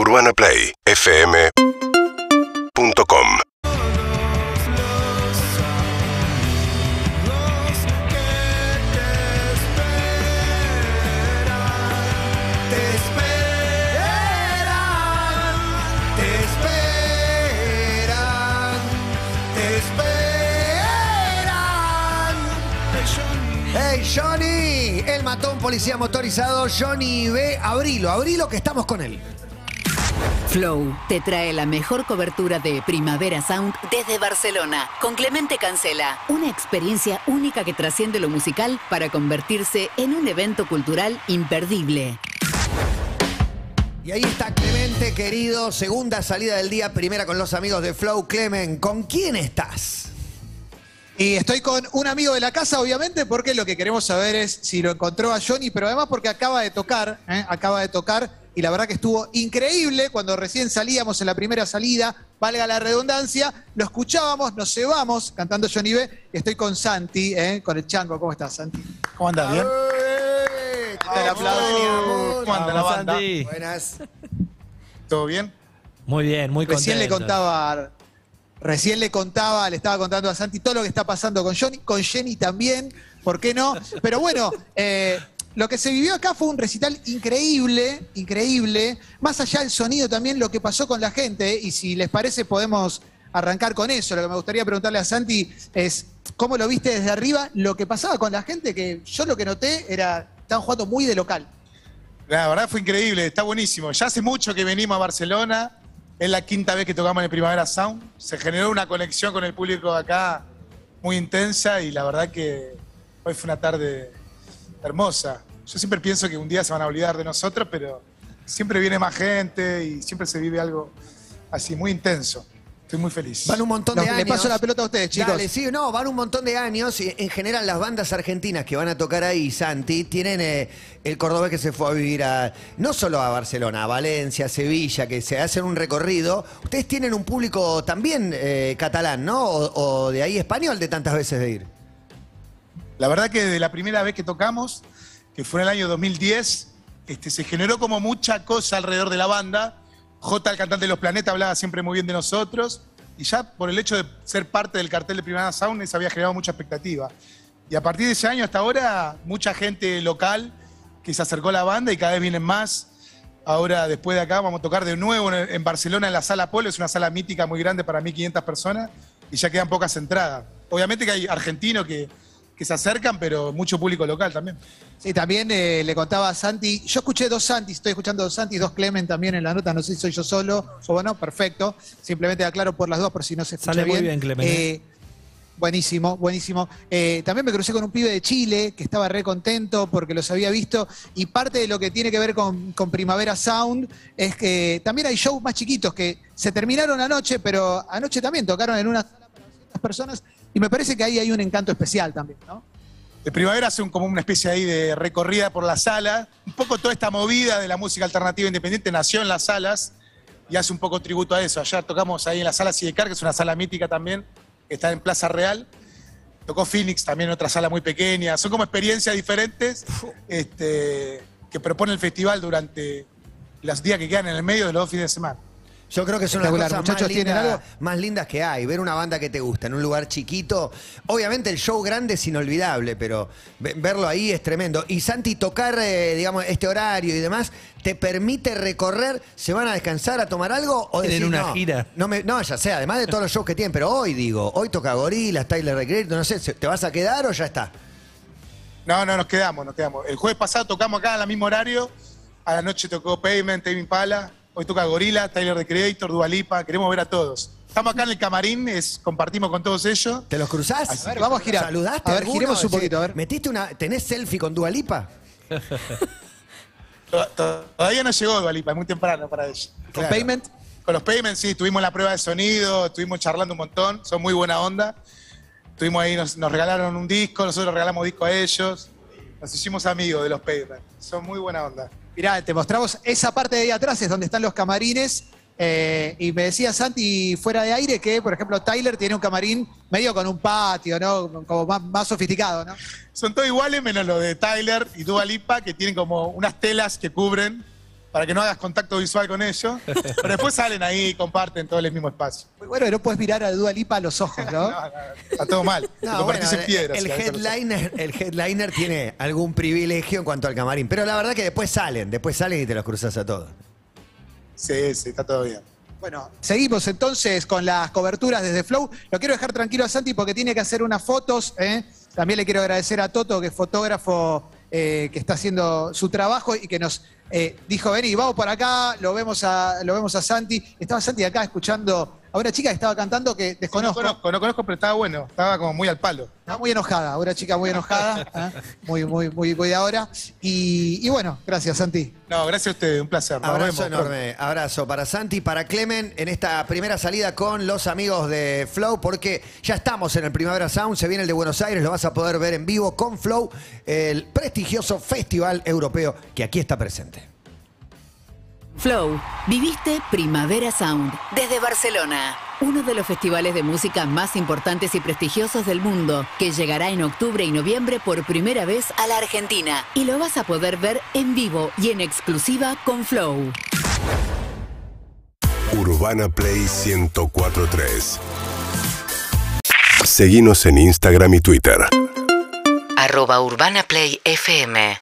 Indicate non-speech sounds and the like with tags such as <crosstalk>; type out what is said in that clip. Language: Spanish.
UrbanaPlayFM.com. ¡Hey, Johnny! El matón policía motorizado, Johnny B. Abrilo, abrilo que estamos con él. Flow te trae la mejor cobertura de Primavera Sound desde Barcelona con Clemente Cancela. Una experiencia única que trasciende lo musical para convertirse en un evento cultural imperdible. Y ahí está Clemente, querido, segunda salida del día, primera con los amigos de Flow. Clemen, ¿con quién estás? Y estoy con un amigo de la casa, obviamente, porque lo que queremos saber es si lo encontró a Johnny, pero además porque acaba de tocar, ¿eh? acaba de tocar, y la verdad que estuvo increíble cuando recién salíamos en la primera salida, valga la redundancia, lo escuchábamos, nos cebamos cantando Johnny B. Y estoy con Santi, ¿eh? con el chango. ¿Cómo estás, Santi? ¿Cómo andas? ¿Bien? ¡Eh! El aplauso. ¿Cómo anda la banda? Santi. Buenas. ¿Todo bien? Muy bien, muy Recién le contento. contaba, recién le contaba, le estaba contando a Santi todo lo que está pasando con Johnny, con Jenny también, ¿por qué no? Pero bueno, eh, lo que se vivió acá fue un recital increíble, increíble. Más allá del sonido también lo que pasó con la gente, y si les parece podemos arrancar con eso. Lo que me gustaría preguntarle a Santi es, ¿cómo lo viste desde arriba? Lo que pasaba con la gente, que yo lo que noté era, estaban jugando muy de local. La verdad fue increíble, está buenísimo. Ya hace mucho que venimos a Barcelona, es la quinta vez que tocamos en el Primavera Sound. Se generó una conexión con el público acá muy intensa y la verdad que hoy fue una tarde hermosa. Yo siempre pienso que un día se van a olvidar de nosotros, pero siempre viene más gente y siempre se vive algo así, muy intenso. Estoy muy feliz. Van un montón de años. le paso la pelota a ustedes, chicos. Dale, sí, no, van un montón de años y en general las bandas argentinas que van a tocar ahí, Santi, tienen eh, el cordobés que se fue a vivir a, no solo a Barcelona, a Valencia, a Sevilla, que se hacen un recorrido. Ustedes tienen un público también eh, catalán, ¿no? O, o de ahí español de tantas veces de ir. La verdad que desde la primera vez que tocamos, que fue en el año 2010, este, se generó como mucha cosa alrededor de la banda. J, el cantante de Los Planetas, hablaba siempre muy bien de nosotros. Y ya por el hecho de ser parte del cartel de Primera Sound, eso había generado mucha expectativa. Y a partir de ese año hasta ahora, mucha gente local que se acercó a la banda y cada vez vienen más. Ahora, después de acá, vamos a tocar de nuevo en, Barcelona, en la Sala Polo. Es una sala mítica muy grande para 1.500 personas y ya quedan pocas entradas. Obviamente que hay argentinos que, que se acercan, pero mucho público local también. Sí, también eh, le contaba a Santi, yo escuché dos Santi, estoy escuchando dos Santi, dos Clemen también en la nota, no sé si soy yo solo o bueno, perfecto. Simplemente aclaro por las dos, por si no se escucha Sale muy bien. bien, Clemen, Eh, buenísimo, buenísimo. Eh, también me crucé con un pibe de Chile que estaba re contento porque los había visto y parte de lo que tiene que ver con, con Primavera Sound es que también hay shows más chiquitos que se terminaron anoche, pero anoche también tocaron en una sala para 200 personas y me parece que ahí hay un encanto especial también, ¿no? De primavera hace como una especie ahí de recorrida por la sala. Un poco toda esta movida de la música alternativa independiente nació en las salas y hace un poco tributo a eso. Ayer tocamos ahí en la sala Sidecar, que es una sala mítica también, que está en Plaza Real. Tocó Phoenix también, otra sala muy pequeña. Son como experiencias diferentes este, que propone el festival durante los días que quedan en el medio de los dos fines de semana. Yo creo que son las cosas más Muchachos, ¿tienen lindas, algo? más lindas que hay. Ver una banda que te gusta en un lugar chiquito. Obviamente el show grande es inolvidable, pero ve- verlo ahí es tremendo. Y Santi, tocar, eh, digamos, este horario y demás, ¿te permite recorrer? ¿Se van a descansar, a tomar algo? ¿O decís, una no, gira. No, me- no, ya sé, además de todos los shows que tienen, pero hoy digo, hoy toca Gorilas, Tyler the Creator, no sé, ¿te vas a quedar o ya está? No, no, nos quedamos, nos quedamos. El jueves pasado tocamos acá al mismo horario. A la noche tocó Pavement, Tame Impala. Hoy toca Gorila, Tyler the Creator, Dua Lipa. Queremos ver a todos. Estamos acá en el camarín, es, compartimos con todos ellos. ¿Te los cruzás? A ver, vamos a girar. ¿Saludaste A ver, alguno? giremos un poquito, a ver. ¿Metiste una, ¿Tenés selfie con Dualipa? <laughs> To- to- Todavía no llegó Dua Lipa, es muy temprano para ella. Con Claro. Payment. Con los Payments, sí, tuvimos la prueba de sonido, estuvimos charlando un montón, son muy buena onda. Estuvimos ahí, nos, nos regalaron un disco, nosotros regalamos disco a ellos. Nos hicimos amigos de los Payments, son muy buena onda. Mirá, te mostramos esa parte de ahí atrás, es donde están los camarines. eh, y me decía Santi fuera de aire que, por ejemplo, Tyler tiene un camarín medio con un patio, ¿no? Como más, más sofisticado, ¿no? Son todos iguales menos lo de Tyler y Dua Lipa, que tienen como unas telas que cubren para que no hagas contacto visual con ellos. Pero después salen ahí y comparten todo el mismo espacio. Bueno, no puedes mirar a Dua Lipa a los ojos, ¿no? <laughs> No, no, no, está todo mal. Convertís bueno, en piedra. el, headliner, el headliner tiene algún privilegio en cuanto al camarín, pero la verdad que después salen, después salen y te los cruzas a todos. Sí, sí, está todo bien. Bueno, seguimos entonces con las coberturas desde Flow. Lo quiero dejar tranquilo a Santi porque tiene que hacer unas fotos. ¿eh? También le quiero agradecer a Toto, que es fotógrafo eh, que está haciendo su trabajo y que nos eh, dijo, vení, vamos por acá, lo vemos, a, lo vemos a Santi. Estaba Santi acá escuchando a una chica que estaba cantando que desconozco. No conozco, no conozco, pero estaba bueno. Estaba como muy al palo. Estaba muy enojada, una chica muy enojada, <laughs> ¿eh? muy, muy, muy, muy de ahora. Y, y bueno, gracias, Santi. No, gracias a ustedes, un placer. Nos Abrazo vemos. enorme, abrazo para Santi, para Clemen en esta primera salida con los amigos de Flow, porque ya estamos en el Primavera Sound, se viene el de Buenos Aires, lo vas a poder ver en vivo con Flow, el prestigioso festival europeo que aquí está presente. Flow, viviste Primavera Sound desde Barcelona, uno de los festivales de música más importantes y prestigiosos del mundo, que llegará en octubre y noviembre por primera vez a la Argentina. Y lo vas a poder ver en vivo y en exclusiva con Flow. Urbana Play 1043. Seguimos en Instagram y Twitter. arroba Urbana Play FM